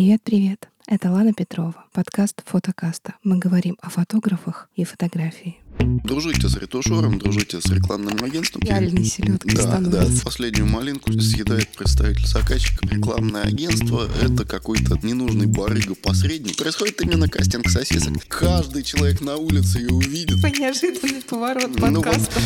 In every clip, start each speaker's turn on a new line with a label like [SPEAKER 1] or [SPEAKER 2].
[SPEAKER 1] Привет-привет! Это Лана Петрова, подкаст «Фотокаста». Мы говорим о фотографах и фотографии.
[SPEAKER 2] Дружите с ретушером, дружите с рекламным агентством.
[SPEAKER 1] Реальный селедкой
[SPEAKER 2] Да, да. Последнюю малинку съедает представитель заказчика. Рекламное агентство — это какой-то ненужный барыга-посредник. Происходит именно кастинг сосисок. Каждый человек на улице ее увидит.
[SPEAKER 1] Неожиданный поворот
[SPEAKER 2] Ну вот.
[SPEAKER 1] подкаста.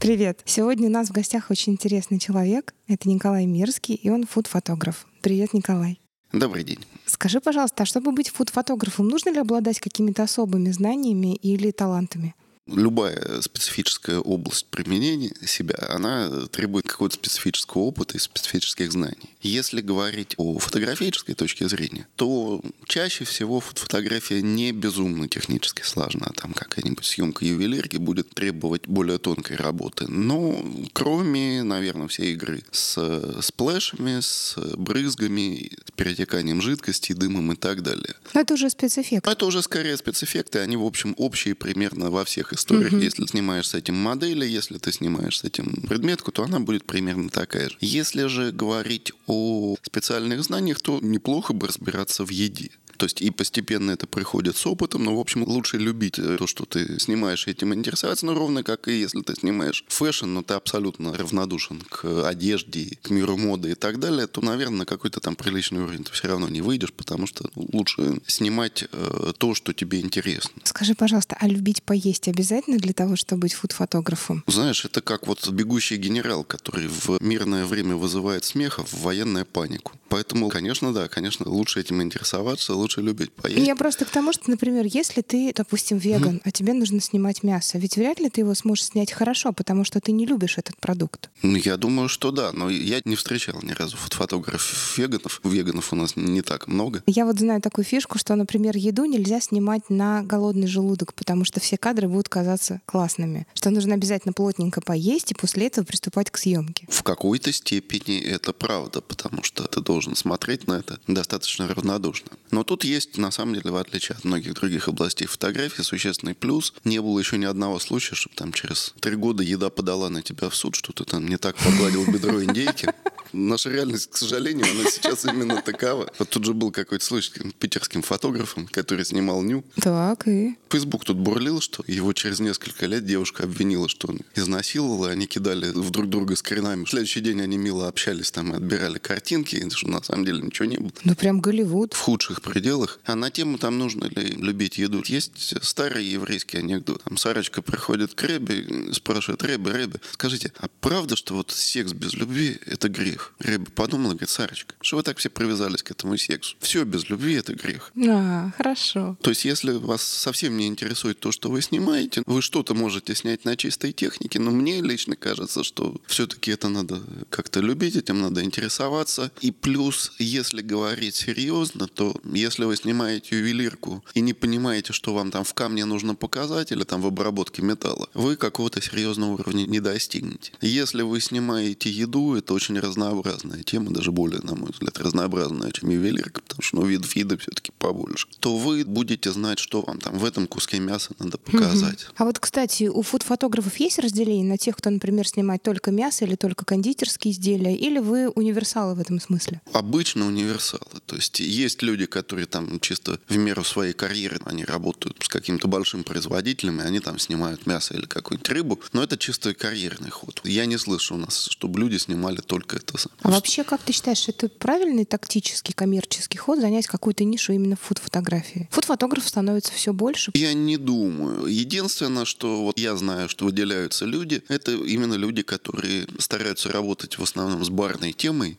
[SPEAKER 1] Привет! Сегодня у нас в гостях очень интересный человек. Это Николай Мирский, и он фуд-фотограф. Привет, Николай.
[SPEAKER 2] Добрый день.
[SPEAKER 1] Скажи, пожалуйста, а чтобы быть фуд-фотографом, нужно ли обладать какими-то особыми знаниями или талантами?
[SPEAKER 2] Любая специфическая область применения себя, она требует какого-то специфического опыта и специфических знаний. Если говорить о фотографической точке зрения, то чаще всего фот- фотография не безумно технически сложна. Там какая-нибудь съемка ювелирки будет требовать более тонкой работы. Но кроме, наверное, всей игры с splash ами, с брызгами, с перетеканием жидкости, дымом и так далее.
[SPEAKER 1] Это уже спецэффект.
[SPEAKER 2] Но это уже скорее спецэффекты, они, в общем, общие примерно во всех историях. Если снимаешь с этим модели, если ты снимаешь с этим предметку, то она будет примерно такая же. Если же говорить о специальных знаниях, то неплохо бы разбираться в еде. То есть и постепенно это приходит с опытом, но, в общем, лучше любить э, то, что ты снимаешь, этим интересоваться, но ровно как и если ты снимаешь fashion, но ты абсолютно равнодушен к одежде, к миру моды и так далее, то, наверное, на какой-то там приличный уровень ты все равно не выйдешь, потому что ну, лучше снимать э, то, что тебе интересно.
[SPEAKER 1] Скажи, пожалуйста, а любить поесть обязательно для того, чтобы быть фуд-фотографом?
[SPEAKER 2] Знаешь, это как вот бегущий генерал, который в мирное время вызывает смех, а в военное панику. Поэтому, конечно, да, конечно, лучше этим интересоваться, лучше любить поесть.
[SPEAKER 1] Я просто к тому, что, например, если ты, допустим, веган, а тебе нужно снимать мясо, ведь вряд ли ты его сможешь снять хорошо, потому что ты не любишь этот продукт.
[SPEAKER 2] Ну, Я думаю, что да, но я не встречал ни разу фот- фотографов веганов. Веганов у нас не так много.
[SPEAKER 1] Я вот знаю такую фишку, что, например, еду нельзя снимать на голодный желудок, потому что все кадры будут казаться классными. Что нужно обязательно плотненько поесть и после этого приступать к съемке.
[SPEAKER 2] В какой-то степени это правда, потому что ты должен смотреть на это достаточно равнодушно. Но тут есть, на самом деле, в отличие от многих других областей фотографии, существенный плюс. Не было еще ни одного случая, чтобы там через три года еда подала на тебя в суд, что ты там не так погладил бедро индейки. Наша реальность, к сожалению, она сейчас именно такова. Вот тут же был какой-то случай с питерским фотографом, который снимал ню.
[SPEAKER 1] Так, и...
[SPEAKER 2] Фейсбук тут бурлил, что его через несколько лет девушка обвинила, что он изнасиловал, и они кидали в друг друга скринами. В следующий день они мило общались там и отбирали картинки, и что на самом деле ничего не было.
[SPEAKER 1] Ну прям Голливуд.
[SPEAKER 2] В худших пределах. А на тему там нужно ли любить еду. Есть старый еврейский анекдот. Там Сарочка приходит к Ребе и спрашивает, Ребе, Ребе, скажите, а правда, что вот секс без любви – это грех? Ребе подумала, говорит, Сарочка, что вы так все привязались к этому сексу? Все без любви – это грех.
[SPEAKER 1] А, хорошо.
[SPEAKER 2] То есть, если вас совсем не интересует то, что вы снимаете, вы что-то можете снять на чистой технике, но мне лично кажется, что все-таки это надо как-то любить, этим надо интересоваться. И плюс, если говорить серьезно, то если вы снимаете ювелирку и не понимаете, что вам там в камне нужно показать или там в обработке металла, вы какого-то серьезного уровня не достигнете. Если вы снимаете еду, это очень разнообразная тема, даже более, на мой взгляд, разнообразная, чем ювелирка, потому что ну, видов еды все-таки побольше, то вы будете знать, что вам там в этом куске мяса надо показать.
[SPEAKER 1] А вот, кстати, у фуд-фотографов есть разделение на тех, кто, например, снимает только мясо или только кондитерские изделия, или вы универсалы в этом смысле?
[SPEAKER 2] Обычно универсалы. То есть есть люди, которые там чисто в меру своей карьеры, они работают с каким-то большим производителем, и они там снимают мясо или какую-нибудь рыбу, но это чисто карьерный ход. Я не слышу у нас, чтобы люди снимали только это.
[SPEAKER 1] А вообще, как ты считаешь, это правильный тактический коммерческий ход занять какую-то нишу именно в фуд-фотографии? Фуд-фотографов становится все больше.
[SPEAKER 2] Я не думаю. Единственное, что вот я знаю, что выделяются люди, это именно люди, которые стараются работать в основном с барной темой,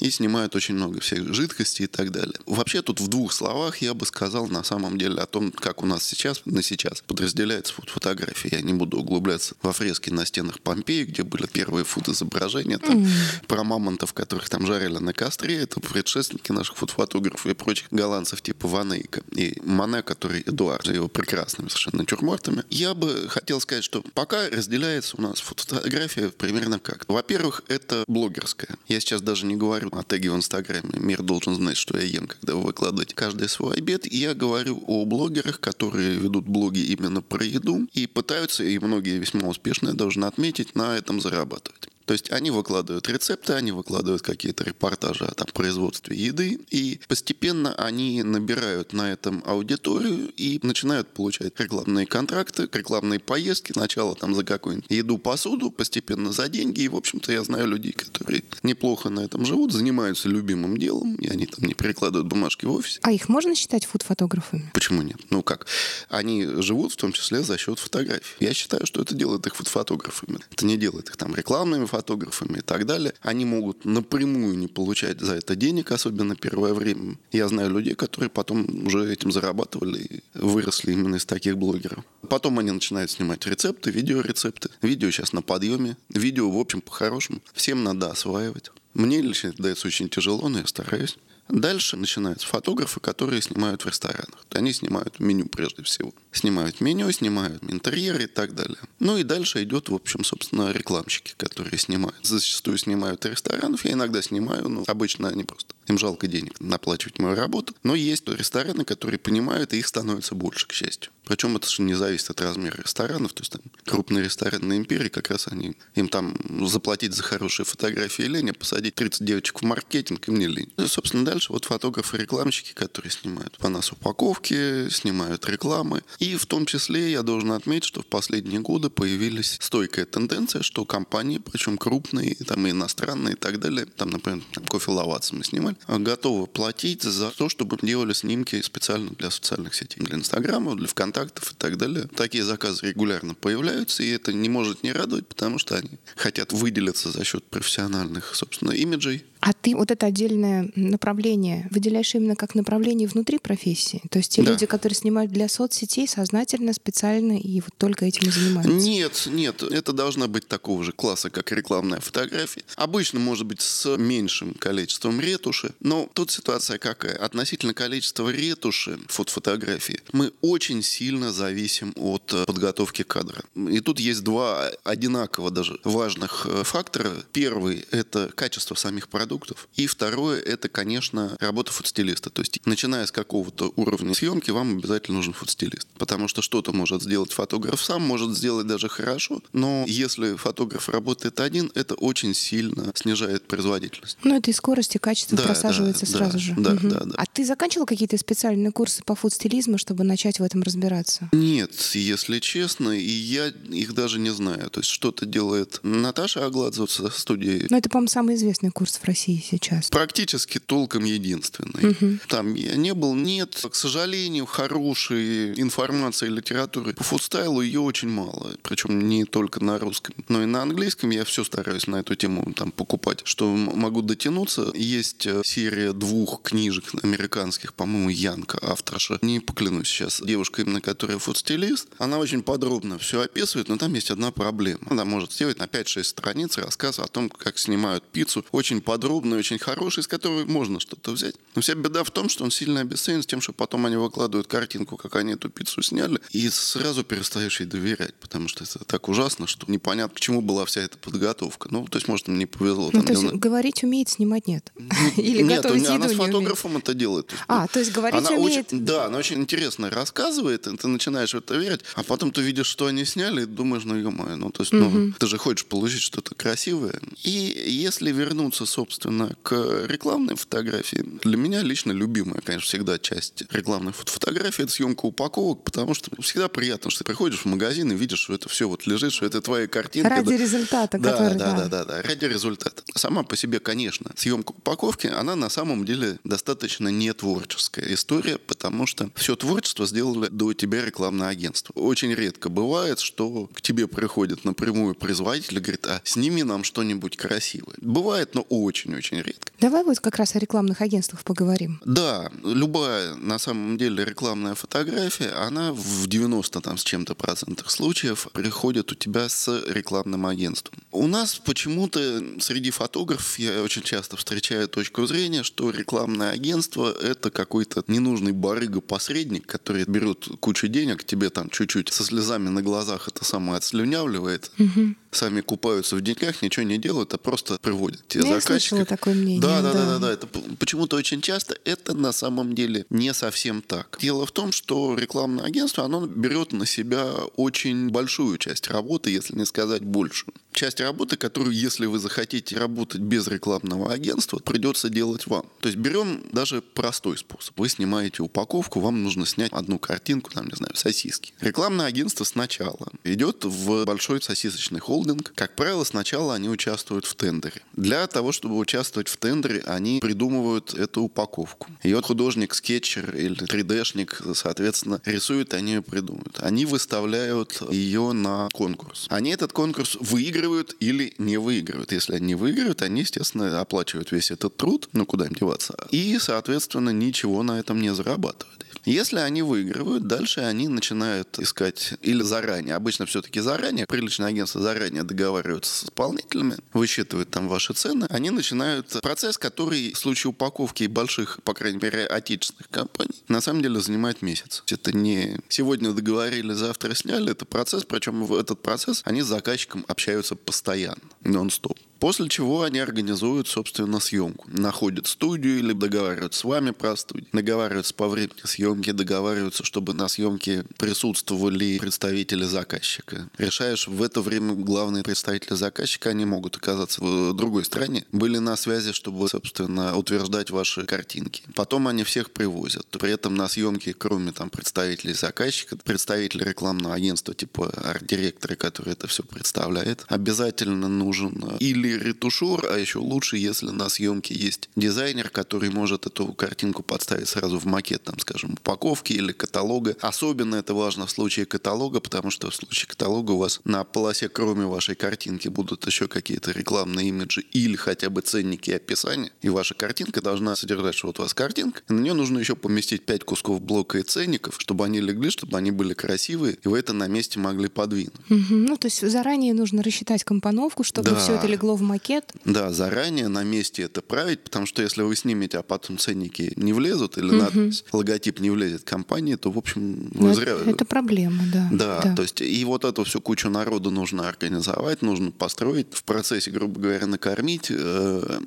[SPEAKER 2] и снимают очень много всех жидкостей и так далее. Вообще тут в двух словах я бы сказал на самом деле о том, как у нас сейчас, на сейчас подразделяется фото- фотография. Я не буду углубляться во фрески на стенах Помпеи, где были первые фотоизображения там, про мамонтов, которых там жарили на костре. Это предшественники наших фотофотографов и прочих голландцев типа Ван Эйка. И Мане, который Эдуард, его прекрасными совершенно натюрмортами. Я бы хотел сказать, что пока разделяется у нас фотография примерно как. Во-первых, это блогерская. Я сейчас даже не говорю о теге в Инстаграме. Мир должен знать, что я ем, когда вы выкладываете каждый свой обед. Я говорю о блогерах, которые ведут блоги именно про еду и пытаются, и многие весьма успешно, я должен отметить, на этом зарабатывать. То есть они выкладывают рецепты, они выкладывают какие-то репортажи о там, производстве еды, и постепенно они набирают на этом аудиторию и начинают получать рекламные контракты, рекламные поездки, сначала там за какую-нибудь еду, посуду, постепенно за деньги. И, в общем-то, я знаю людей, которые неплохо на этом живут, занимаются любимым делом, и они там не перекладывают бумажки в офисе.
[SPEAKER 1] А их можно считать фуд-фотографами?
[SPEAKER 2] Почему нет? Ну как? Они живут в том числе за счет фотографий. Я считаю, что это делает их фотографами. Это не делает их там рекламными фотографами и так далее. Они могут напрямую не получать за это денег, особенно первое время. Я знаю людей, которые потом уже этим зарабатывали и выросли именно из таких блогеров. Потом они начинают снимать рецепты, видеорецепты. Видео сейчас на подъеме. Видео, в общем, по-хорошему. Всем надо осваивать. Мне лично это дается очень тяжело, но я стараюсь. Дальше начинаются фотографы, которые снимают в ресторанах. Они снимают меню прежде всего. Снимают меню, снимают интерьеры и так далее. Ну и дальше идет, в общем, собственно, рекламщики, которые снимают. Зачастую снимают ресторанов, я иногда снимаю, но обычно они просто им жалко денег наплачивать мою работу. Но есть рестораны, которые понимают, и их становится больше, к счастью. Причем это же не зависит от размера ресторанов. То есть там крупные ресторанные империи, как раз они, им там заплатить за хорошие фотографии лень, а посадить 30 девочек в маркетинг им не лень. Ну, и, собственно, дальше вот фотографы-рекламщики, которые снимают по нас упаковки, снимают рекламы. И в том числе я должен отметить, что в последние годы появилась стойкая тенденция, что компании, причем крупные, там и иностранные и так далее, там, например, там, кофе Лаваца мы снимали, готовы платить за то, чтобы делали снимки специально для социальных сетей, для Инстаграма, для ВКонтактов и так далее. Такие заказы регулярно появляются, и это не может не радовать, потому что они хотят выделиться за счет профессиональных, собственно, имиджей,
[SPEAKER 1] а ты вот это отдельное направление выделяешь именно как направление внутри профессии? То есть те да. люди, которые снимают для соцсетей, сознательно, специально и вот только этим и занимаются?
[SPEAKER 2] Нет, нет. Это должна быть такого же класса, как рекламная фотография. Обычно, может быть, с меньшим количеством ретуши. Но тут ситуация какая? Относительно количества ретуши фотофотографии мы очень сильно зависим от э, подготовки кадра. И тут есть два одинаково даже важных э, фактора. Первый — это качество самих продуктов продуктов. И второе, это, конечно, работа фудстилиста. То есть, начиная с какого-то уровня съемки, вам обязательно нужен фудстилист. Потому что что-то может сделать фотограф сам, может сделать даже хорошо, но если фотограф работает один, это очень сильно снижает производительность.
[SPEAKER 1] Ну, это и скорость, и качество да, просаживается
[SPEAKER 2] да,
[SPEAKER 1] сразу
[SPEAKER 2] да,
[SPEAKER 1] же.
[SPEAKER 2] Да, угу. да, да.
[SPEAKER 1] А ты заканчивал какие-то специальные курсы по фудстилизму, чтобы начать в этом разбираться?
[SPEAKER 2] Нет, если честно, и я их даже не знаю. То есть что-то делает Наташа Агладзе со студией.
[SPEAKER 1] Ну, это, по-моему, самый известный курс в России России сейчас?
[SPEAKER 2] Практически толком единственный. Угу. Там я не был, нет. К сожалению, хорошей информации, литературы по фудстайлу ее очень мало. Причем не только на русском, но и на английском. Я все стараюсь на эту тему там покупать, что могу дотянуться. Есть э, серия двух книжек американских, по-моему, Янка, авторша. Не поклянусь сейчас. Девушка, именно которая фудстилист, она очень подробно все описывает, но там есть одна проблема. Она может сделать на 5-6 страниц рассказ о том, как снимают пиццу. Очень подробно подробный, очень хороший, из которого можно что-то взять. Но вся беда в том, что он сильно обесценен с тем, что потом они выкладывают картинку, как они эту пиццу сняли, и сразу перестаешь ей доверять, потому что это так ужасно, что непонятно, к чему была вся эта подготовка. Ну, то есть, может, им не повезло.
[SPEAKER 1] Ну, то есть, знаю. говорить умеет, снимать нет?
[SPEAKER 2] Или нет, готовить она с фотографом это делает.
[SPEAKER 1] А, то есть говорить
[SPEAKER 2] она
[SPEAKER 1] умеет?
[SPEAKER 2] Очень, да, она очень интересно рассказывает, и ты начинаешь в это верить, а потом ты видишь, что они сняли, и думаешь, ну, ё ну, то есть, ну, ты же хочешь получить что-то красивое. И если вернуться, собственно, собственно, к рекламной фотографии. Для меня лично любимая, конечно, всегда часть рекламной фотографии – это съемка упаковок, потому что всегда приятно, что ты приходишь в магазин и видишь, что это все вот лежит, что это твоя картинка.
[SPEAKER 1] Ради да. результата,
[SPEAKER 2] да,
[SPEAKER 1] который,
[SPEAKER 2] да, да, да, да, ради результата. Сама по себе, конечно, съемка упаковки, она на самом деле достаточно не творческая история, потому что все творчество сделали до тебя рекламное агентство. Очень редко бывает, что к тебе приходит напрямую производитель и говорит, а сними нам что-нибудь красивое. Бывает, но очень очень редко.
[SPEAKER 1] Давай вот как раз о рекламных агентствах поговорим.
[SPEAKER 2] Да, любая на самом деле рекламная фотография, она в 90 там с чем-то процентах случаев приходит у тебя с рекламным агентством. У нас почему-то среди фотографов я очень часто встречаю точку зрения, что рекламное агентство это какой-то ненужный барыга-посредник, который берет кучу денег, тебе там чуть-чуть со слезами на глазах это самое отслюнявливает. Угу сами купаются в деньгах, ничего не делают, а просто приводят тебе
[SPEAKER 1] Я слышала такое мнение.
[SPEAKER 2] Да, да, да, да, да. Это почему-то очень часто это на самом деле не совсем так. Дело в том, что рекламное агентство, оно берет на себя очень большую часть работы, если не сказать большую. часть работы, которую, если вы захотите работать без рекламного агентства, придется делать вам. То есть берем даже простой способ. Вы снимаете упаковку, вам нужно снять одну картинку, там, не знаю, сосиски. Рекламное агентство сначала идет в большой сосисочный холдинг. Как правило, сначала они участвуют в тендере. Для того, чтобы участвовать в тендере, они придумывают эту упаковку. Ее художник, скетчер или 3D-шник, соответственно, рисуют, они ее придумывают. Они выставляют ее на конкурс. Они этот конкурс выигрывают или не выигрывают. Если они выигрывают, они, естественно, оплачивают весь этот труд, ну куда им деваться. И, соответственно, ничего на этом не зарабатывают. Если они выигрывают, дальше они начинают искать или заранее, обычно все-таки заранее, приличное агентство заранее договариваются с исполнителями, высчитывают там ваши цены, они начинают процесс, который в случае упаковки больших, по крайней мере, отечественных компаний, на самом деле занимает месяц. Это не сегодня договорили, завтра сняли, это процесс, причем в этот процесс они с заказчиком общаются постоянно, нон-стоп. После чего они организуют, собственно, съемку. Находят студию или договариваются с вами про студию. Договариваются по времени съемки, договариваются, чтобы на съемке присутствовали представители заказчика. Решаешь, в это время главные представители заказчика, они могут оказаться в другой стране, были на связи, чтобы, собственно, утверждать ваши картинки. Потом они всех привозят. При этом на съемке, кроме там представителей заказчика, представители рекламного агентства, типа арт-директора, который это все представляет, обязательно нужен или или ретушер, а еще лучше, если на съемке есть дизайнер, который может эту картинку подставить сразу в макет, там, скажем, упаковки или каталога. Особенно это важно в случае каталога, потому что в случае каталога у вас на полосе, кроме вашей картинки, будут еще какие-то рекламные имиджи или хотя бы ценники и описания. И ваша картинка должна содержать, что вот у вас картинка, и на нее нужно еще поместить 5 кусков блока и ценников, чтобы они легли, чтобы они были красивые, и вы это на месте могли подвинуть.
[SPEAKER 1] Угу. Ну, то есть заранее нужно рассчитать компоновку, чтобы да. все это легло в макет?
[SPEAKER 2] Да, заранее на месте это править, потому что если вы снимете, а потом ценники не влезут или угу. надпись, логотип не влезет компании, то, в общем, вы
[SPEAKER 1] Но
[SPEAKER 2] зря...
[SPEAKER 1] Это проблема, да.
[SPEAKER 2] да. Да, то есть и вот эту всю кучу народу нужно организовать, нужно построить, в процессе, грубо говоря, накормить, э,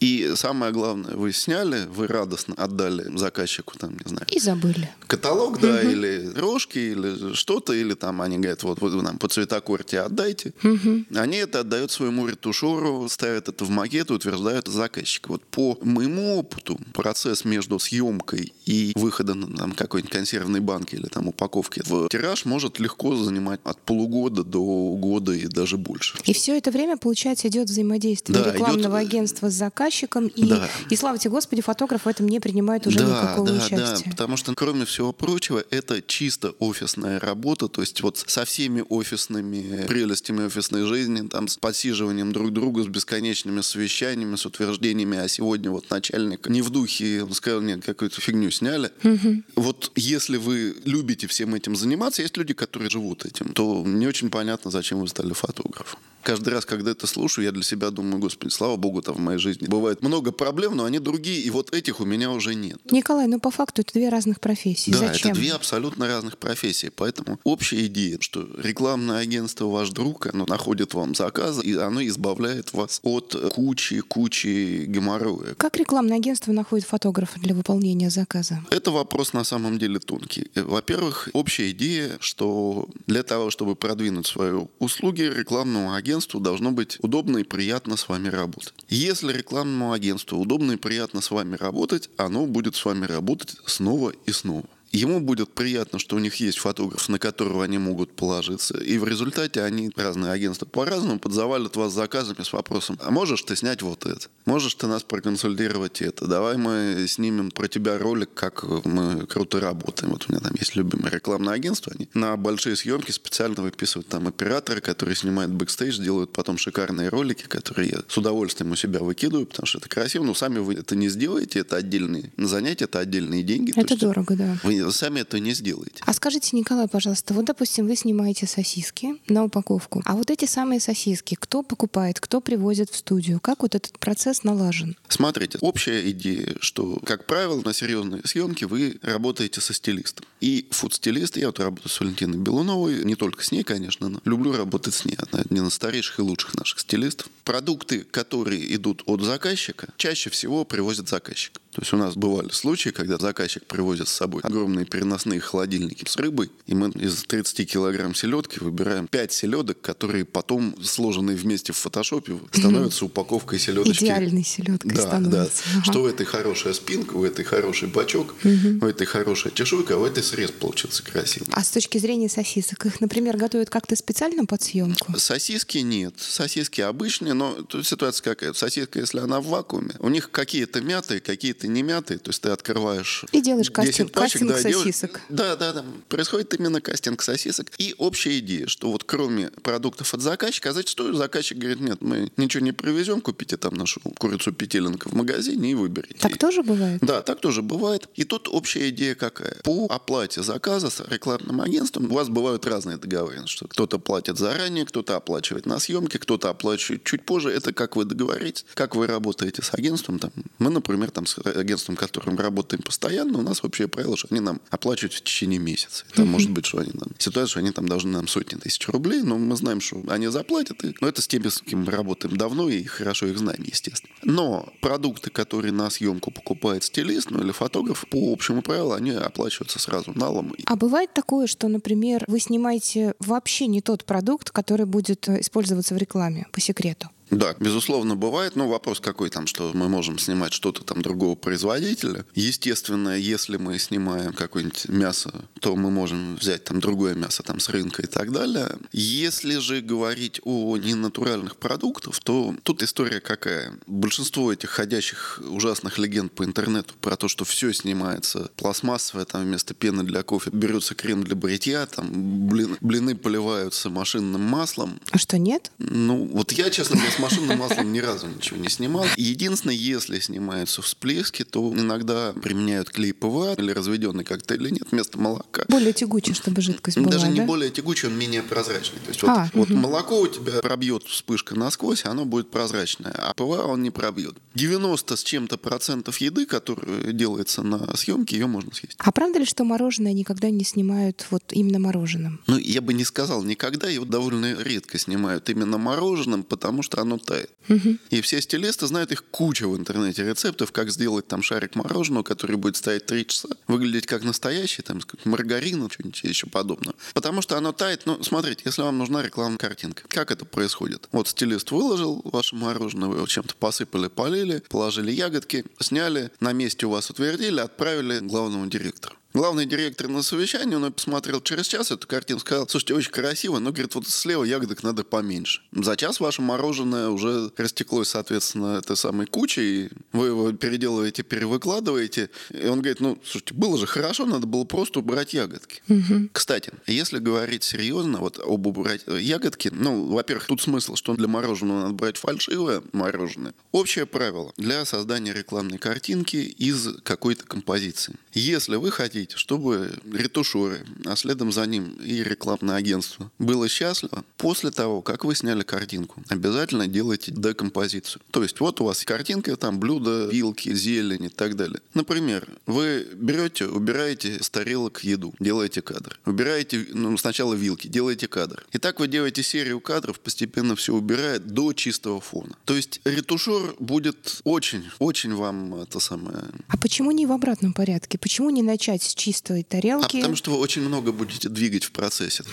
[SPEAKER 2] и самое главное, вы сняли, вы радостно отдали заказчику, там, не знаю.
[SPEAKER 1] И забыли.
[SPEAKER 2] Каталог, да, угу. или рожки, или что-то, или там они говорят, вот, вот вы нам по цветокорте отдайте. Угу. Они это отдают своему ретушеру, ставят это в макет и утверждают заказчика. Вот по моему опыту процесс между съемкой и выходом на там, какой-нибудь консервной банки или там упаковки в тираж может легко занимать от полугода до года и даже больше.
[SPEAKER 1] И все это время, получается, идет взаимодействие да, рекламного идет... агентства с заказчиком заказчиком, и, да. и слава тебе Господи, фотограф в этом не принимает уже
[SPEAKER 2] да,
[SPEAKER 1] никакого
[SPEAKER 2] да,
[SPEAKER 1] участия.
[SPEAKER 2] Да, потому что, кроме всего прочего, это чисто офисная работа, то есть вот со всеми офисными прелестями офисной жизни, там, с подсиживанием друг друга, с бесконечными совещаниями, с утверждениями, а сегодня вот начальник не в духе, он сказал, нет, какую-то фигню сняли. Угу. Вот если вы любите всем этим заниматься, есть люди, которые живут этим, то не очень понятно, зачем вы стали фотографом каждый раз, когда это слушаю, я для себя думаю, господи, слава богу, там в моей жизни бывает много проблем, но они другие, и вот этих у меня уже нет.
[SPEAKER 1] Николай, ну по факту это две разных профессии.
[SPEAKER 2] Да,
[SPEAKER 1] Зачем?
[SPEAKER 2] это две абсолютно разных профессии. Поэтому общая идея, что рекламное агентство ваш друг, оно находит вам заказы, и оно избавляет вас от кучи-кучи геморроя.
[SPEAKER 1] Как рекламное агентство находит фотографа для выполнения заказа?
[SPEAKER 2] Это вопрос на самом деле тонкий. Во-первых, общая идея, что для того, чтобы продвинуть свои услуги рекламному агентству, должно быть удобно и приятно с вами работать. Если рекламному агентству удобно и приятно с вами работать, оно будет с вами работать снова и снова. Ему будет приятно, что у них есть фотограф, на которого они могут положиться. И в результате они, разные агентства по-разному, подзавалят вас заказами с вопросом, а можешь ты снять вот это? Можешь ты нас проконсультировать это? Давай мы снимем про тебя ролик, как мы круто работаем. Вот у меня там есть любимое рекламное агентство. Они на большие съемки специально выписывают там оператора, которые снимают бэкстейдж, делают потом шикарные ролики, которые я с удовольствием у себя выкидываю, потому что это красиво. Но сами вы это не сделаете, это отдельные занятия, это отдельные деньги.
[SPEAKER 1] Это дорого, да.
[SPEAKER 2] Вы сами это не сделаете.
[SPEAKER 1] А скажите, Николай, пожалуйста, вот, допустим, вы снимаете сосиски на упаковку, а вот эти самые сосиски, кто покупает, кто привозит в студию? Как вот этот процесс налажен?
[SPEAKER 2] Смотрите, общая идея, что, как правило, на серьезные съемки вы работаете со стилистом. И фуд-стилист, я вот работаю с Валентиной Белуновой, не только с ней, конечно, но люблю работать с ней. Она один из старейших и лучших наших стилистов. Продукты, которые идут от заказчика, чаще всего привозит заказчик. То есть у нас бывали случаи, когда заказчик привозит с собой огромные переносные холодильники с рыбой, и мы из 30 килограмм селедки выбираем 5 селедок, которые потом, сложенные вместе в фотошопе, становятся упаковкой селедочки.
[SPEAKER 1] Идеальной селедкой
[SPEAKER 2] да,
[SPEAKER 1] становится.
[SPEAKER 2] Да, ага. Что в этой хорошая спинка, в этой хороший бачок, угу. в этой хорошая чешуйка, а в этой срез получился красивый.
[SPEAKER 1] А с точки зрения сосисок, их, например, готовят как-то специально под съемку?
[SPEAKER 2] Сосиски нет. Сосиски обычные, но тут ситуация какая. Сосиска, если она в вакууме, у них какие-то мятые, какие-то не мятые, то есть ты открываешь
[SPEAKER 1] И делаешь кастинг, пачек, кастинг
[SPEAKER 2] да,
[SPEAKER 1] сосисок.
[SPEAKER 2] Делаешь, да, да, да. Происходит именно кастинг сосисок. И общая идея, что вот кроме продуктов от заказчика, а зачастую заказчик говорит, нет, мы ничего не привезем, купите там нашу курицу петелинка в магазине и выберите.
[SPEAKER 1] Так тоже бывает?
[SPEAKER 2] Да, так тоже бывает. И тут общая идея какая? По оплате заказа с рекламным агентством у вас бывают разные договоренности, что кто-то платит заранее, кто-то оплачивает на съемке, кто-то оплачивает чуть позже. Это как вы договоритесь, как вы работаете с агентством. Там. Мы, например, там с агентством, которым работаем постоянно, у нас общее правило, что они нам оплачивают в течение месяца. Там может быть, что они нам ситуация, что они там должны нам сотни тысяч рублей, но мы знаем, что они заплатят. И, но это с теми, с кем мы работаем давно и хорошо их знаем, естественно. Но продукты, которые на съемку покупает стилист ну, или фотограф, по общему правилу, они оплачиваются сразу налом.
[SPEAKER 1] А бывает такое, что, например, вы снимаете вообще не тот продукт, который будет э, использоваться в рекламе, по секрету?
[SPEAKER 2] Да, безусловно, бывает. Но вопрос какой там, что мы можем снимать что-то там другого производителя. Естественно, если мы снимаем какое-нибудь мясо, то мы можем взять там другое мясо там с рынка и так далее. Если же говорить о ненатуральных продуктах, то тут история какая? Большинство этих ходящих ужасных легенд по интернету про то, что все снимается пластмассовое, там вместо пены для кофе берется крем для бритья, там блин, блины поливаются машинным маслом.
[SPEAKER 1] А что, нет?
[SPEAKER 2] Ну, вот я, честно говоря, с машинным маслом ни разу ничего не снимал. Единственное, если снимаются всплески, то иногда применяют клей ПВА или разведенный коктейль или нет вместо молока.
[SPEAKER 1] Более тягучий, чтобы жидкость была,
[SPEAKER 2] Даже не
[SPEAKER 1] да?
[SPEAKER 2] более тягучий, он менее прозрачный. То есть вот,
[SPEAKER 1] А,
[SPEAKER 2] вот
[SPEAKER 1] мгм.
[SPEAKER 2] молоко у тебя пробьет вспышка насквозь, оно будет прозрачное, а ПВА он не пробьет. 90 с чем-то процентов еды, которая делается на съемке, ее можно съесть.
[SPEAKER 1] А правда ли, что мороженое никогда не снимают вот именно мороженым?
[SPEAKER 2] Ну, я бы не сказал никогда, его довольно редко снимают именно мороженым, потому что оно тает. И все стилисты знают их куча в интернете рецептов, как сделать там шарик мороженого, который будет стоять 3 часа, выглядеть как настоящий, там, с маргарином, что-нибудь еще подобное. Потому что оно тает, ну, смотрите, если вам нужна рекламная картинка, как это происходит? Вот стилист выложил ваше мороженое, вы его чем-то посыпали, полили, положили ягодки, сняли, на месте у вас утвердили, отправили главному директору. Главный директор на совещании, он посмотрел через час эту картину, сказал, слушайте, очень красиво, но, говорит, вот слева ягодок надо поменьше. За час ваше мороженое уже растеклось, соответственно, этой самой кучей, вы его переделываете, перевыкладываете. И он говорит, ну, слушайте, было же хорошо, надо было просто убрать ягодки. Кстати, если говорить серьезно, вот об убрать ягодки, ну, во-первых, тут смысл, что для мороженого надо брать фальшивое мороженое. Общее правило для создания рекламной картинки из какой-то композиции. Если вы хотите, чтобы ретушеры, а следом за ним и рекламное агентство было счастливо, после того, как вы сняли картинку, обязательно делайте декомпозицию. То есть вот у вас картинка, там блюда, вилки, зелень и так далее. Например, вы берете, убираете с тарелок еду, делаете кадр. Убираете ну, сначала вилки, делаете кадр. И так вы делаете серию кадров, постепенно все убирая до чистого фона. То есть ретушер будет очень, очень вам это самое
[SPEAKER 1] А почему не в обратном порядке? Почему не начать с чистой
[SPEAKER 2] А
[SPEAKER 1] тарелки?
[SPEAKER 2] потому что вы очень много будете двигать в процессе.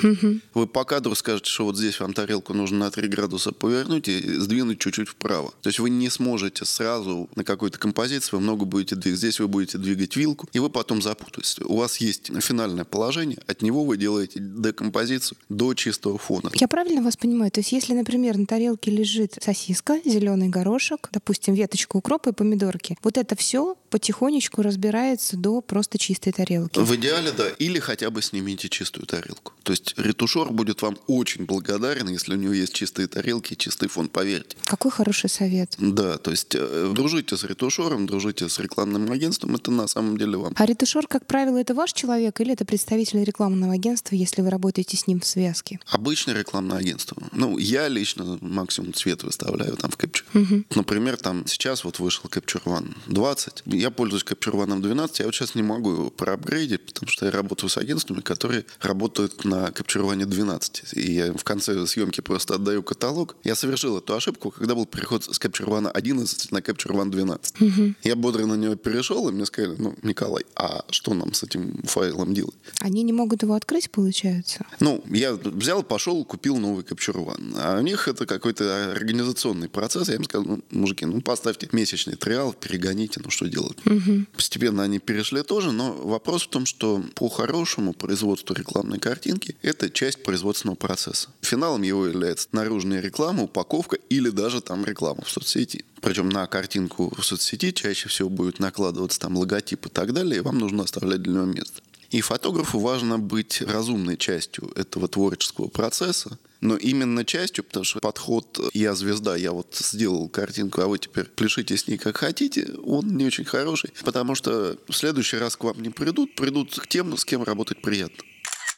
[SPEAKER 2] Вы по кадру скажете, что вот здесь вам тарелку нужно на 3 градуса повернуть и сдвинуть чуть-чуть вправо. То есть вы не сможете сразу на какой-то композиции, вы много будете двигать. Здесь вы будете двигать вилку, и вы потом запутаетесь. У вас есть финальное положение, от него вы делаете декомпозицию до чистого фона.
[SPEAKER 1] Я правильно вас понимаю? То есть, если, например, на тарелке лежит сосиска, зеленый горошек, допустим, веточка укропа и помидорки, вот это все потихонечку разбирается до просто чистой тарелки.
[SPEAKER 2] В идеале, да. Или хотя бы снимите чистую тарелку. То есть ретушер будет вам очень благодарен, если у него есть чистые тарелки и чистый фон, поверьте.
[SPEAKER 1] Какой хороший совет.
[SPEAKER 2] Да, то есть э, дружите с ретушером, дружите с рекламным агентством, это на самом деле вам.
[SPEAKER 1] А ретушер, как правило, это ваш человек или это представитель рекламного агентства, если вы работаете с ним в связке?
[SPEAKER 2] Обычное рекламное агентство. Ну, я лично максимум цвет выставляю там в Capture. Например, там сейчас вот вышел Capture One 20. Я пользуюсь Capture One 12, я вот сейчас не могу его апгрейде, потому что я работаю с агентствами, которые работают на капчуровании 12. И я в конце съемки просто отдаю каталог. Я совершил эту ошибку, когда был переход с Capture One 11 на Capture One 12. Угу. Я бодро на него перешел, и мне сказали, ну, Николай, а что нам с этим файлом делать?
[SPEAKER 1] Они не могут его открыть, получается?
[SPEAKER 2] Ну, я взял, пошел, купил новый Capture One. А у них это какой-то организационный процесс. Я им сказал, ну, мужики, ну, поставьте месячный триал, перегоните, ну, что делать? Угу. Постепенно они перешли тоже, но вопрос в том, что по-хорошему производство рекламной картинки – это часть производственного процесса. Финалом его является наружная реклама, упаковка или даже там реклама в соцсети. Причем на картинку в соцсети чаще всего будет накладываться там логотип и так далее, и вам нужно оставлять для него место. И фотографу важно быть разумной частью этого творческого процесса, но именно частью, потому что подход «я звезда, я вот сделал картинку, а вы теперь пляшите с ней как хотите», он не очень хороший, потому что в следующий раз к вам не придут, придут к тем, с кем работать приятно.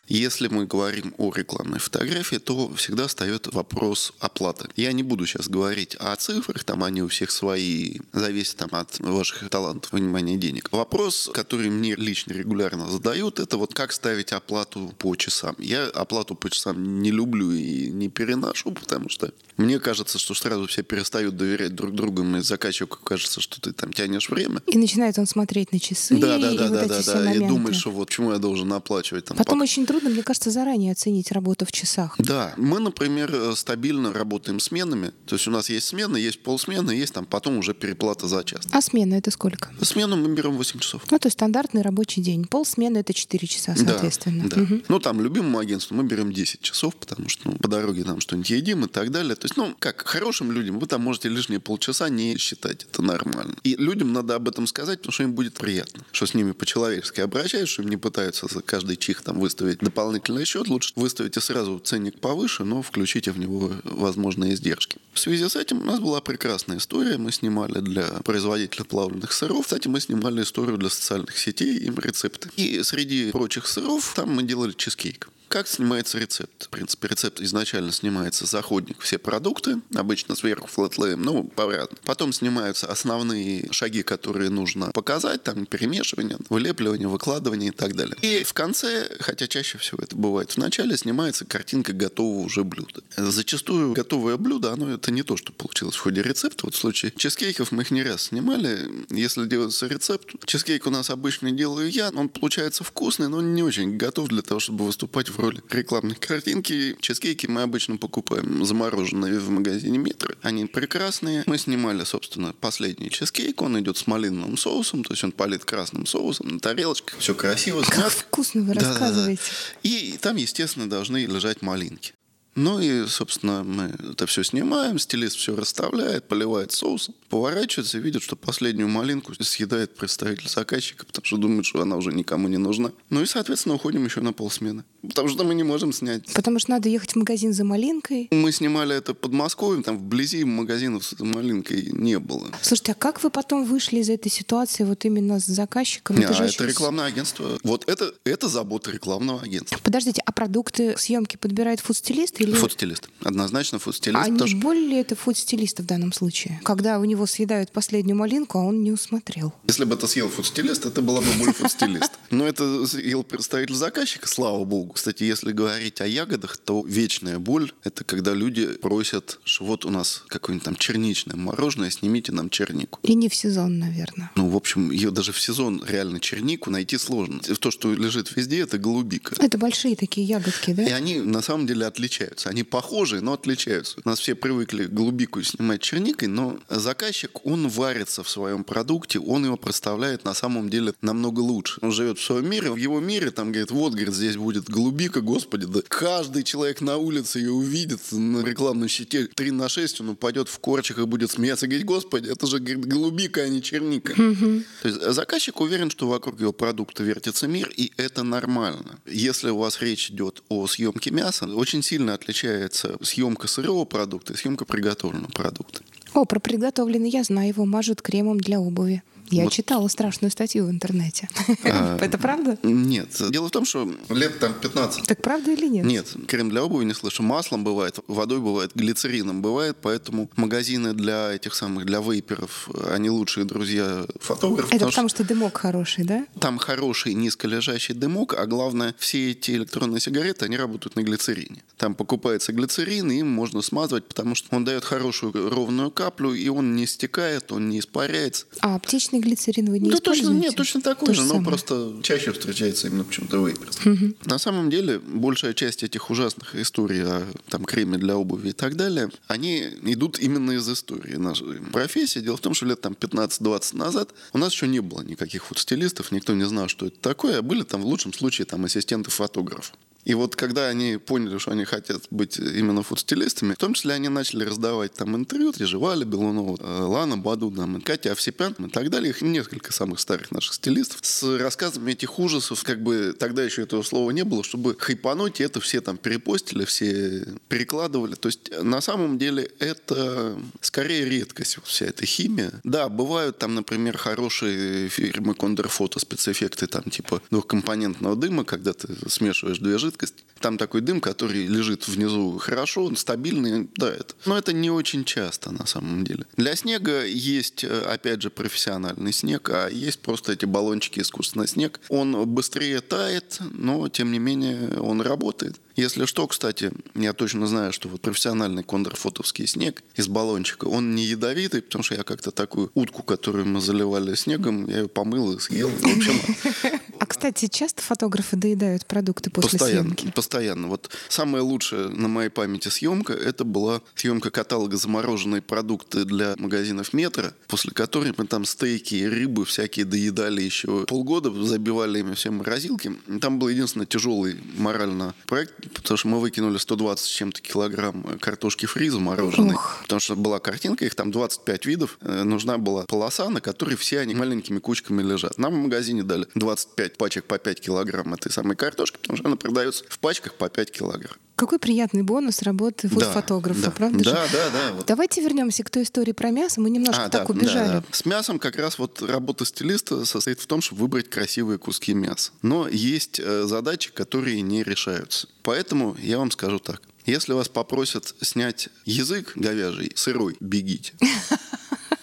[SPEAKER 2] Если мы говорим о рекламной фотографии, то всегда встает вопрос оплаты. Я не буду сейчас говорить о цифрах, там они у всех свои, зависит там от ваших талантов, внимания, денег. Вопрос, который мне лично регулярно задают, это вот как ставить оплату по часам. Я оплату по часам не люблю и не переношу, потому что мне кажется, что сразу все перестают доверять друг другу, и заказчику кажется, что ты там тянешь время.
[SPEAKER 1] И начинает он смотреть на часы.
[SPEAKER 2] Да, да, да,
[SPEAKER 1] и
[SPEAKER 2] да,
[SPEAKER 1] вот
[SPEAKER 2] да, да.
[SPEAKER 1] все
[SPEAKER 2] И
[SPEAKER 1] моменты.
[SPEAKER 2] думаешь, что вот почему я должен оплачивать там.
[SPEAKER 1] Потом
[SPEAKER 2] пок-
[SPEAKER 1] очень трудно, мне кажется, заранее оценить работу в часах.
[SPEAKER 2] Да, мы, например, э, стабильно работаем сменами. То есть у нас есть смена, есть полсмены, есть там потом уже переплата за час.
[SPEAKER 1] А смена это сколько?
[SPEAKER 2] Смену мы берем 8 часов.
[SPEAKER 1] Ну, то есть стандартный рабочий день. Пол смены это 4 часа, соответственно.
[SPEAKER 2] Да, да.
[SPEAKER 1] Мгм.
[SPEAKER 2] Ну, там, любимому агентству мы берем 10 часов, потому что ну, по дороге там что-нибудь едим и так далее. То есть, ну, как хорошим людям, вы там можете лишние полчаса не считать. Это нормально. И людям надо об этом сказать, потому что им будет приятно. Что с ними по-человечески обращаются, что им не пытаются за каждый чих там выставить дополнительный счет. Лучше выставите сразу ценник повыше, но включите в него возможные издержки. В связи с этим у нас была прекрасная история. Мы снимали для производителя плавленных сыров. Кстати, мы снимали историю для социальных сетей, им рецепты. И среди прочих сыров там мы делали чизкейк. Как снимается рецепт? В принципе, рецепт изначально снимается заходник, все продукты, обычно сверху флетлеем, ну, порядок. Потом снимаются основные шаги, которые нужно показать, там, перемешивание, вылепливание, выкладывание и так далее. И в конце, хотя чаще всего это бывает в начале, снимается картинка готового уже блюда. Зачастую готовое блюдо, оно это не то, что получилось в ходе рецепта. Вот в случае чизкейков мы их не раз снимали. Если делается рецепт, чизкейк у нас обычно делаю я, он получается вкусный, но не очень готов для того, чтобы выступать в роли рекламной картинки. Чизкейки мы обычно покупаем замороженные в магазине Метро. Они прекрасные. Мы снимали, собственно, последний чизкейк. Он идет с малиновым соусом, то есть он полит красным соусом на тарелочках. Все красиво
[SPEAKER 1] Как вкусно вы
[SPEAKER 2] Да-да-да.
[SPEAKER 1] рассказываете.
[SPEAKER 2] И там, естественно, должны лежать малинки. Ну и, собственно, мы это все снимаем, стилист все расставляет, поливает соусом, поворачивается и видит, что последнюю малинку съедает представитель заказчика, потому что думает, что она уже никому не нужна. Ну и, соответственно, уходим еще на полсмены. Потому что мы не можем снять.
[SPEAKER 1] Потому что надо ехать в магазин за малинкой.
[SPEAKER 2] Мы снимали это под Москвой, там вблизи магазинов с этой малинкой не было.
[SPEAKER 1] Слушайте, а как вы потом вышли из этой ситуации вот именно с заказчиком?
[SPEAKER 2] Не, а
[SPEAKER 1] же
[SPEAKER 2] это
[SPEAKER 1] очень-
[SPEAKER 2] рекламное агентство. Вот это, это забота рекламного агентства.
[SPEAKER 1] Подождите, а продукты съемки подбирает фудстилист или...
[SPEAKER 2] Фудстилист. Однозначно фудстилист.
[SPEAKER 1] А не
[SPEAKER 2] что-
[SPEAKER 1] более ли это фудстилиста в данном случае? Когда у него съедают последнюю малинку, а он не усмотрел.
[SPEAKER 2] Если бы это съел фудстилист, это была бы боль фудстилист. Но это съел представитель заказчика, слава богу. Кстати, если говорить о ягодах, то вечная боль – это когда люди просят, что вот у нас какое-нибудь там черничное мороженое, снимите нам чернику.
[SPEAKER 1] И не в сезон, наверное.
[SPEAKER 2] Ну, в общем, ее даже в сезон реально чернику найти сложно. То, что лежит везде, это голубика.
[SPEAKER 1] Это большие такие ягодки, да?
[SPEAKER 2] И они на самом деле отличаются. Они похожи, но отличаются. У нас все привыкли голубику снимать черникой, но заказчик, он варится в своем продукте, он его представляет на самом деле намного лучше. Он живет в своем мире, в его мире там говорит, вот, говорит, здесь будет голубика, господи, да каждый человек на улице ее увидит на рекламной щите 3 на 6, он упадет в корчах и будет смеяться, говорить, господи, это же говорит, голубика, а не черника. То есть заказчик уверен, что вокруг его продукта вертится мир, и это нормально. Если у вас речь идет о съемке мяса, очень сильно отличается съемка сырого продукта и съемка приготовленного продукта.
[SPEAKER 1] О, про приготовленный я знаю, его мажут кремом для обуви. Я вот. читала страшную статью в интернете. А, Это правда?
[SPEAKER 2] Нет. Дело в том, что лет там 15.
[SPEAKER 1] Так правда или нет?
[SPEAKER 2] Нет. Крем для обуви не слышу. Маслом бывает, водой бывает, глицерином бывает, поэтому магазины для этих самых, для вейперов, они лучшие друзья фотографов.
[SPEAKER 1] Это потому, потому что, что дымок хороший, да?
[SPEAKER 2] Там хороший низколежащий дымок, а главное, все эти электронные сигареты, они работают на глицерине. Там покупается глицерин, и им можно смазывать, потому что он дает хорошую ровную каплю, и он не стекает, он не испаряется.
[SPEAKER 1] А аптечный глицерин вы не
[SPEAKER 2] да,
[SPEAKER 1] используете?
[SPEAKER 2] Точно, нет, точно такой То же, но просто чаще встречается именно почему-то вейпер. Угу. На самом деле, большая часть этих ужасных историй о там, креме для обуви и так далее, они идут именно из истории нашей профессии. Дело в том, что лет там 15-20 назад у нас еще не было никаких стилистов, никто не знал, что это такое, а были там в лучшем случае там ассистенты фотографа. И вот когда они поняли, что они хотят быть именно фудстилистами, в том числе они начали раздавать там интервью, Режевали, Белунова, э, Лана Баду, там, Катя Овсепян и так далее. Их несколько самых старых наших стилистов с рассказами этих ужасов, как бы тогда еще этого слова не было, чтобы хайпануть, и это все там перепостили, все перекладывали. То есть на самом деле это скорее редкость, вся эта химия. Да, бывают там, например, хорошие фирмы Кондор Фото спецэффекты, там типа двухкомпонентного дыма, когда ты смешиваешь две жидкости, жидкость. Там такой дым, который лежит внизу хорошо, он стабильный, да, это. Но это не очень часто на самом деле. Для снега есть, э, опять же, профессиональный снег, а есть просто эти баллончики искусственный снег. Он быстрее тает, но тем не менее он работает. Если что, кстати, я точно знаю, что вот профессиональный кондорфотовский снег из баллончика, он не ядовитый, потому что я как-то такую утку, которую мы заливали снегом, я ее помыл и съел. В общем,
[SPEAKER 1] а, кстати, часто фотографы доедают продукты после
[SPEAKER 2] постоянно,
[SPEAKER 1] съемки?
[SPEAKER 2] Постоянно. Вот самая лучшая на моей памяти съемка, это была съемка каталога «Замороженные продукты» для магазинов «Метро», после которой мы там стейки и рыбы всякие доедали еще полгода, забивали ими все морозилки. Там был единственный тяжелый морально проект, потому что мы выкинули 120 с чем-то килограмм картошки фри замороженной, Ух. потому что была картинка, их там 25 видов, э, нужна была полоса, на которой все они маленькими кучками лежат. Нам в магазине дали 25 пачек по 5 килограмм этой самой картошки, потому что она продается в пачках по 5 килограмм.
[SPEAKER 1] Какой приятный бонус работы фотографа,
[SPEAKER 2] да,
[SPEAKER 1] правда
[SPEAKER 2] да,
[SPEAKER 1] же?
[SPEAKER 2] Да, да, да.
[SPEAKER 1] Вот. Давайте вернемся к той истории про мясо. Мы немножко а, так да, убежали. Да, да.
[SPEAKER 2] С мясом как раз вот работа стилиста состоит в том, чтобы выбрать красивые куски мяса. Но есть э, задачи, которые не решаются. Поэтому я вам скажу так. Если вас попросят снять язык говяжий, сырой, бегите.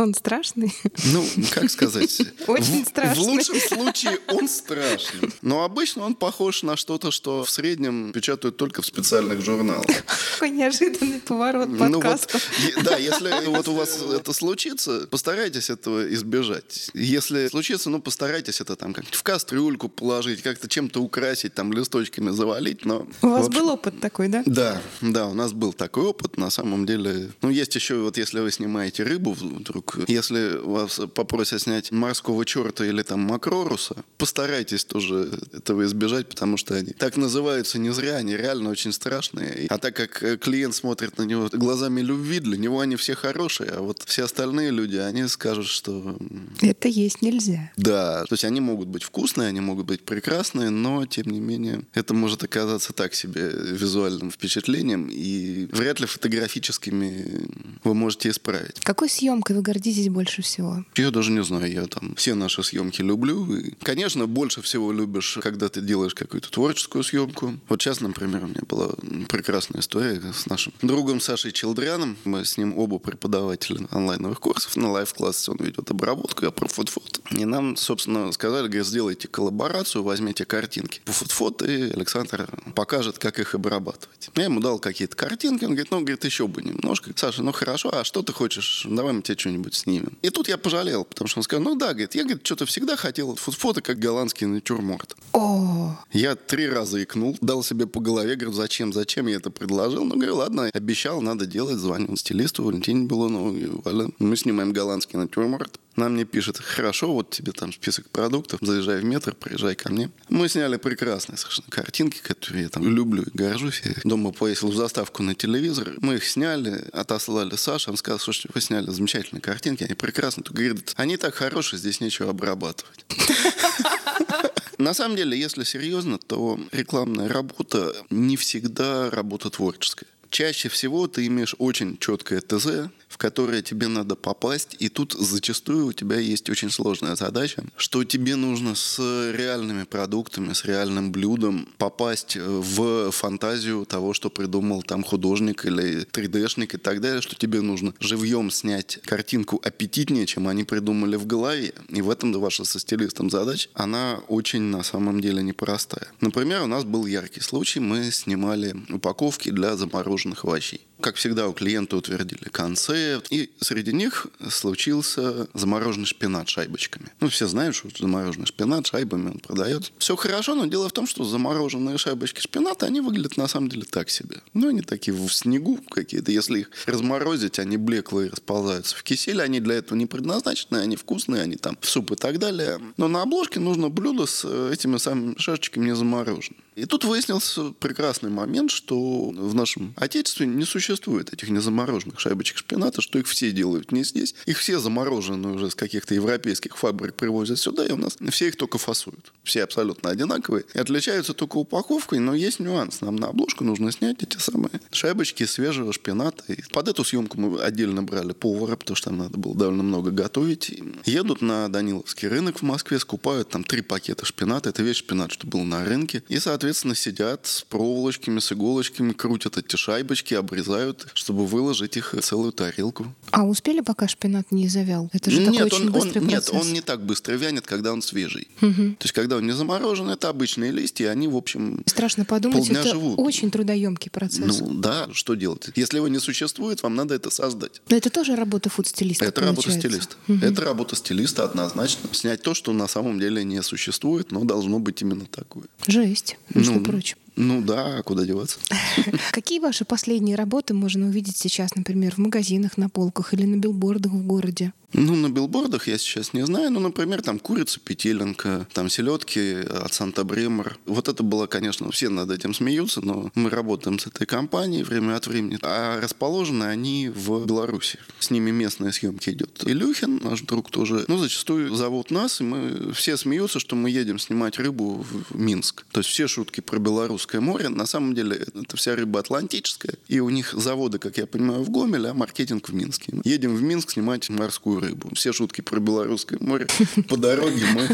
[SPEAKER 1] Он страшный?
[SPEAKER 2] Ну, как сказать?
[SPEAKER 1] Очень страшный.
[SPEAKER 2] В лучшем случае он страшный. Но обычно он похож на что-то, что в среднем печатают только в специальных журналах.
[SPEAKER 1] Какой неожиданный поворот подкаста.
[SPEAKER 2] Ну вот, да, если вот у вас это случится, постарайтесь этого избежать. Если случится, ну, постарайтесь это там как-нибудь в кастрюльку положить, как-то чем-то украсить, там, листочками завалить, но...
[SPEAKER 1] У вас общем, был опыт такой, да?
[SPEAKER 2] Да, да, у нас был такой опыт, на самом деле. Ну, есть еще, вот если вы снимаете рыбу вдруг если вас попросят снять морского черта или там макроруса, постарайтесь тоже этого избежать, потому что они так называются не зря, они реально очень страшные. А так как э, клиент смотрит на него глазами любви, для него они все хорошие, а вот все остальные люди, они скажут, что...
[SPEAKER 1] Это есть нельзя.
[SPEAKER 2] Да, то есть они могут быть вкусные, они могут быть прекрасные, но тем не менее это может оказаться так себе визуальным впечатлением, и вряд ли фотографическими вы можете исправить.
[SPEAKER 1] Какой съемкой вы гордитесь больше всего?
[SPEAKER 2] Я даже не знаю, я там все наши съемки люблю. И, конечно, больше всего любишь, когда ты делаешь какую-то творческую съемку. Вот сейчас, например, у меня была прекрасная история с нашим другом Сашей Чалдряном. Мы с ним оба преподаватели онлайновых курсов. На live class е он ведет обработку, я про фото food. И нам, собственно, сказали, говорят, сделайте коллаборацию, возьмите картинки по фото food, и Александр покажет, как их обрабатывать. Я ему дал какие-то картинки, он говорит, ну, говорит, еще бы немножко. Саша, ну хорошо, а что ты хочешь? Давай мы тебе что-нибудь что-нибудь снимем. И тут я пожалел, потому что он сказал, ну да, говорит, я, говорит, что-то всегда хотел фото, как голландский натюрморт.
[SPEAKER 1] О.
[SPEAKER 2] Я три раза икнул, дал себе по голове, говорю, зачем, зачем я это предложил? Ну, говорю, ладно, обещал, надо делать, звонил стилисту Валентине Белунову, мы снимаем голландский натюрморт. Она мне пишет, хорошо, вот тебе там список продуктов, заезжай в метр, приезжай ко мне. Мы сняли прекрасные совершенно картинки, которые я там люблю и горжусь. Я дома повесил заставку на телевизор. Мы их сняли, отослали Саше. Он сказал, слушайте, вы сняли замечательные картинки, они прекрасные. Тут говорит, они так хорошие, здесь нечего обрабатывать. На самом деле, если серьезно, то рекламная работа не всегда работа творческая чаще всего ты имеешь очень четкое ТЗ, в которые тебе надо попасть. И тут зачастую у тебя есть очень сложная задача, что тебе нужно с реальными продуктами, с реальным блюдом попасть в фантазию того, что придумал там художник или 3D-шник и так далее, что тебе нужно живьем снять картинку аппетитнее, чем они придумали в голове. И в этом ваша со стилистом задача, она очень на самом деле непростая. Например, у нас был яркий случай, мы снимали упаковки для замороженных овощей. Как всегда, у клиента утвердили концепт, и среди них случился замороженный шпинат шайбочками. Ну, все знают, что замороженный шпинат шайбами он продает. Все хорошо, но дело в том, что замороженные шайбочки шпината, они выглядят на самом деле так себе. Ну, они такие в снегу какие-то. Если их разморозить, они блеклые расползаются в кисель. Они для этого не предназначены, они вкусные, они там в суп и так далее. Но на обложке нужно блюдо с этими самыми шашечками не замороженными. И тут выяснился прекрасный момент, что в нашем отечестве не существует этих незамороженных шайбочек шпината, что их все делают не здесь. Их все замороженные уже с каких-то европейских фабрик привозят сюда, и у нас все их только фасуют. Все абсолютно одинаковые. И отличаются только упаковкой, но есть нюанс. Нам на обложку нужно снять эти самые шайбочки свежего шпината. И под эту съемку мы отдельно брали повара, потому что там надо было довольно много готовить. И едут на Даниловский рынок в Москве, скупают там три пакета шпината. Это весь шпинат, что был на рынке. И, соответственно, соответственно, сидят с проволочками, с иголочками, крутят эти шайбочки, обрезают, чтобы выложить их целую тарелку.
[SPEAKER 1] А успели, пока шпинат не завял? Это же нет, такой очень
[SPEAKER 2] он,
[SPEAKER 1] быстрый
[SPEAKER 2] он,
[SPEAKER 1] процесс.
[SPEAKER 2] Нет, он не так быстро вянет, когда он свежий. Угу. То есть, когда он не заморожен, это обычные листья, они, в общем,
[SPEAKER 1] Страшно подумать,
[SPEAKER 2] полдня
[SPEAKER 1] это
[SPEAKER 2] живут.
[SPEAKER 1] очень трудоемкий процесс.
[SPEAKER 2] Ну да, что делать? Если его не существует, вам надо это создать.
[SPEAKER 1] Но это тоже работа фуд-стилиста,
[SPEAKER 2] Это
[SPEAKER 1] получается.
[SPEAKER 2] работа стилиста.
[SPEAKER 1] Угу.
[SPEAKER 2] Это работа стилиста однозначно. Снять то, что на самом деле не существует, но должно быть именно такое.
[SPEAKER 1] Жесть, между
[SPEAKER 2] Ну,
[SPEAKER 1] прочим.
[SPEAKER 2] Ну да, куда деваться?
[SPEAKER 1] Какие ваши последние работы можно увидеть сейчас, например, в магазинах, на полках или на билбордах в городе?
[SPEAKER 2] Ну, на билбордах я сейчас не знаю. Ну, например, там курица петеленка, там селедки от Санта-Бремор. Вот это было, конечно, все над этим смеются, но мы работаем с этой компанией время от времени. А расположены они в Беларуси. С ними местная съемки идет. Илюхин, наш друг тоже, ну, зачастую зовут нас, и мы все смеются, что мы едем снимать рыбу в Минск. То есть все шутки про Белорусское море. На самом деле это вся рыба атлантическая. И у них заводы, как я понимаю, в Гомеле, а маркетинг в Минске. Едем в Минск снимать морскую рыбу. Все шутки про Белорусское море. По дороге мы...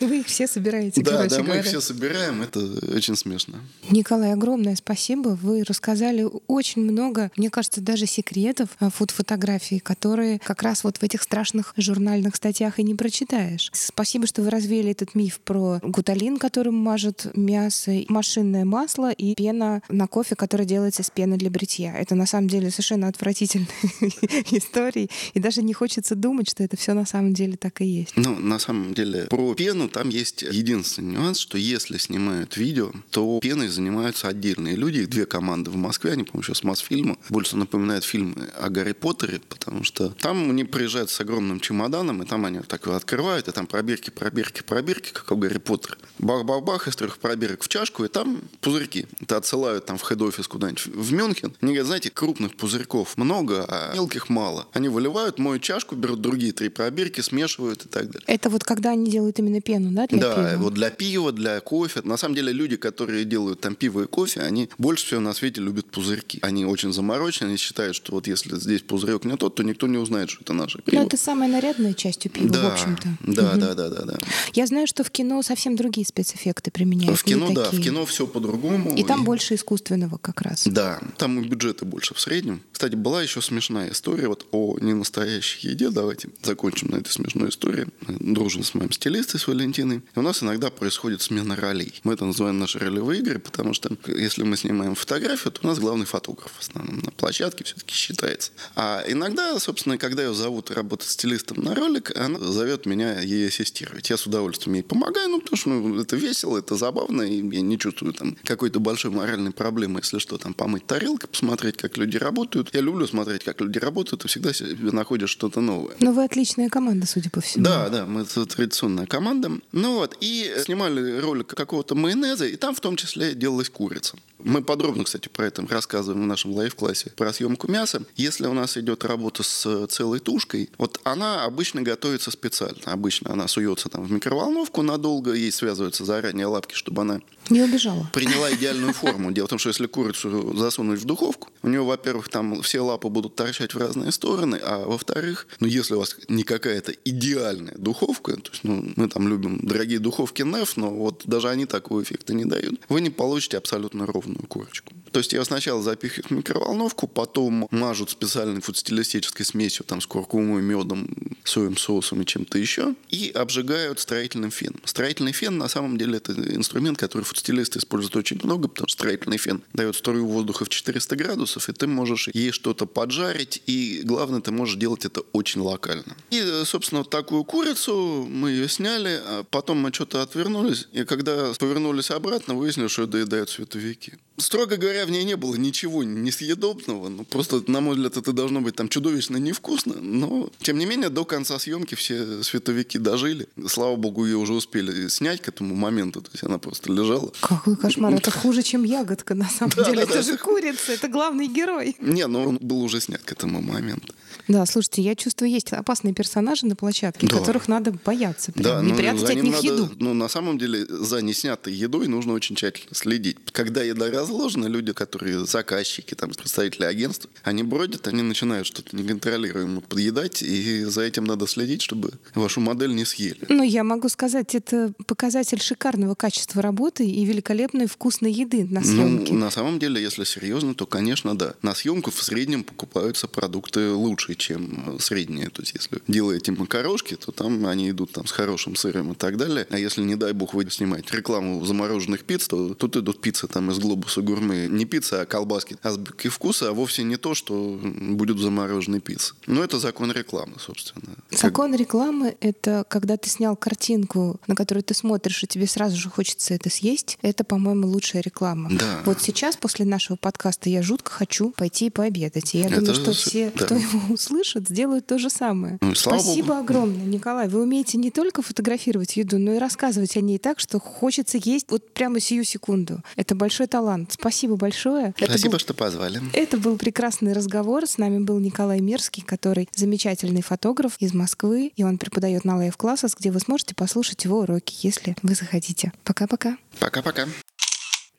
[SPEAKER 1] Вы их все собираете,
[SPEAKER 2] Да, да, мы их все собираем. Это очень смешно.
[SPEAKER 1] Николай, огромное спасибо. Вы рассказали очень много, мне кажется, даже секретов а, фуд-фотографии, которые как раз вот в этих страшных журнальных статьях и не прочитаешь. Спасибо, что вы развеяли этот миф про гуталин, которым мажут мясо, машинное масло и пена на кофе, которая делается с пены для бритья. Это на самом деле совершенно отвратительные истории. И даже не хочется думать, что это все на самом деле так и есть.
[SPEAKER 2] Ну, на самом деле, про пену там есть единственный нюанс, что если снимают видео, то пеной занимаются отдельные люди. Их две команды в Москве, они, по-моему, сейчас Мосфильма. Больше напоминают фильмы о Гарри Поттере, потому что там они приезжают с огромным чемоданом, и там они так его открывают, и там пробирки, пробирки, пробирки, как у Гарри Поттера. Бах-бах-бах, из трех пробирок в чашку, и там пузырьки. Это отсылают там в хед-офис куда-нибудь в Мюнхен. Они говорят, знаете, крупных пузырьков много, а мелких мало. Они выливают, моют чашку, берут другие три пробирки, смешивают и так далее.
[SPEAKER 1] Это вот когда они делают именно пену, да, для
[SPEAKER 2] да,
[SPEAKER 1] пива?
[SPEAKER 2] вот для пива, для кофе. На самом деле люди, которые делают там пиво и кофе, они больше всего на свете любят пузырьки. Они очень заморочены, они считают, что вот если здесь пузырек не тот, то никто не узнает, что это наше пиво.
[SPEAKER 1] Ну, это самая нарядная часть у пива,
[SPEAKER 2] да,
[SPEAKER 1] в общем-то.
[SPEAKER 2] Да,
[SPEAKER 1] Мгм.
[SPEAKER 2] да, да, да, да.
[SPEAKER 1] Я знаю, что в кино совсем другие спецэффекты применяют.
[SPEAKER 2] В кино, да, в
[SPEAKER 1] такие.
[SPEAKER 2] кино все по-другому.
[SPEAKER 1] И там больше искусственного как раз.
[SPEAKER 2] Да, там и бюджеты больше в среднем. Кстати, была еще смешная история вот о ненастоящей еде. Давайте закончим на этой смешной истории. Дружим с моим стилистой, с Валентиной. И у нас иногда происходит смена ролей. Мы это называем наши ролевые игры, потому что если мы снимаем фотографию, то у нас главный фотограф в основном на площадке все-таки считается. А иногда, собственно, когда ее зовут работать стилистом на ролик, она зовет меня ей ассистировать. Я с удовольствием ей помогаю, ну, потому что ну, это весело, это забавно, и я не чувствую там какой-то большой моральной проблемы, если что, там помыть тарелки, посмотреть, как люди работают. Я люблю смотреть, как люди работают, и всегда находишь что-то новое.
[SPEAKER 1] Но вы отличная команда, судя по всему.
[SPEAKER 2] Да, да, мы традиционная команда. Ну вот, и снимали ролик какого-то майонеза, и там в том числе делалась курица. Мы подробно, кстати, про это рассказываем в нашем live class е про съемку мяса. Если у нас идет работа с целой тушкой, вот она обычно готовится специально. Обычно она суется там в микроволновку надолго, ей связываются заранее лапки, чтобы она
[SPEAKER 1] не убежала.
[SPEAKER 2] Приняла идеальную форму. Дело в том, что если курицу засунуть в духовку, у нее, во-первых, там все лапы будут торчать в разные стороны, а во-вторых, ну, если у вас не какая-то идеальная духовка, то есть, ну, мы там любим дорогие духовки NEF, но вот даже они такого эффекта не дают, вы не получите абсолютно ровную курочку. То есть ее сначала запихивают в микроволновку, потом мажут специальной фудстилистической смесью, там, с куркумой, медом, соевым соусом и чем-то еще, и обжигают строительным феном. Строительный фен, на самом деле, это инструмент, который фудстилисты используют очень много, потому что строительный фен дает струю воздуха в 400 градусов, и ты можешь ей что-то поджарить, и главное, ты можешь делать это очень локально. И, собственно, вот такую курицу мы ее сняли, а потом мы что-то отвернулись, и когда повернулись обратно, выяснилось, что ее доедают световики. Строго говоря, в ней не было ничего несъедобного. Ну, просто, на мой взгляд, это должно быть там чудовищно невкусно. Но, тем не менее, до конца съемки все световики дожили. Слава богу, ее уже успели снять к этому моменту. То есть она просто лежала.
[SPEAKER 1] Какой кошмар. Это хуже, чем ягодка, на самом деле. Это же курица, это главный герой.
[SPEAKER 2] Не, но он был уже снят к этому моменту.
[SPEAKER 1] Да, слушайте, я чувствую, есть опасные персонажи на площадке, да. которых надо бояться. Прям, да, не ну, прятать от них надо, еду.
[SPEAKER 2] Ну, на самом деле, за неснятой едой нужно очень тщательно следить. Когда еда разложена, люди, которые заказчики, там, представители агентств, они бродят, они начинают что-то неконтролируемо подъедать, и за этим надо следить, чтобы вашу модель не съели.
[SPEAKER 1] Ну, я могу сказать, это показатель шикарного качества работы и великолепной вкусной еды на съемке.
[SPEAKER 2] Ну, на самом деле, если серьезно, то, конечно, да. На съемку в среднем покупаются продукты лучше, чем средние. То есть, если делаете макарошки, то там они идут там с хорошим сыром и так далее. А если, не дай бог, вы снимаете рекламу замороженных пиц, то тут идут пиццы там из глобуса гурме. Не пицца, а колбаски. Азбуки вкуса, а вовсе не то, что будет в замороженной пицце. Но это закон рекламы, собственно.
[SPEAKER 1] Закон как... рекламы — это когда ты снял картинку, на которую ты смотришь, и тебе сразу же хочется это съесть. Это, по-моему, лучшая реклама.
[SPEAKER 2] Да.
[SPEAKER 1] Вот сейчас, после нашего подкаста, я жутко хочу пойти пообедать. И я это думаю, что все, да. кто его услышат, сделают то же самое.
[SPEAKER 2] Ну,
[SPEAKER 1] Спасибо
[SPEAKER 2] Богу.
[SPEAKER 1] огромное, Николай. Вы умеете не только фотографировать еду, но и рассказывать о ней так, что хочется есть вот прямо сию секунду. Это большой талант. Спасибо большое.
[SPEAKER 2] Спасибо,
[SPEAKER 1] был...
[SPEAKER 2] что позвали.
[SPEAKER 1] Это был прекрасный разговор. С нами был Николай Мерский, который замечательный фотограф из Москвы, и он преподает на Live Classes, где вы сможете послушать его уроки, если вы захотите. Пока-пока.
[SPEAKER 2] Пока-пока.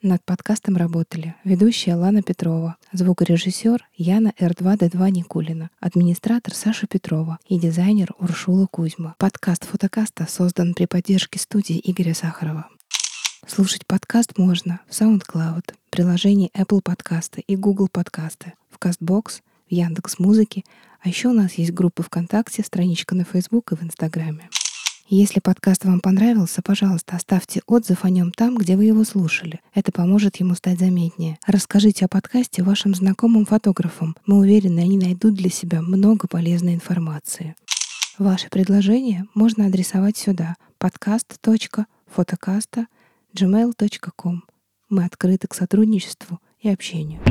[SPEAKER 1] Над подкастом работали ведущая Лана Петрова, звукорежиссер Яна Р2Д2 Никулина, администратор Саша Петрова и дизайнер Уршула Кузьма. Подкаст фотокаста создан при поддержке студии Игоря Сахарова. Слушать подкаст можно в SoundCloud, приложении Apple Подкасты и Google Подкасты, в CastBox, в Яндекс Музыке, а еще у нас есть группы ВКонтакте, страничка на Facebook и в Инстаграме. Если подкаст вам понравился, пожалуйста, оставьте отзыв о нем там, где вы его слушали. Это поможет ему стать заметнее. Расскажите о подкасте вашим знакомым фотографам. Мы уверены, они найдут для себя много полезной информации. Ваши предложения можно адресовать сюда podcast.fotocasta.gmail.com. Мы открыты к сотрудничеству и общению.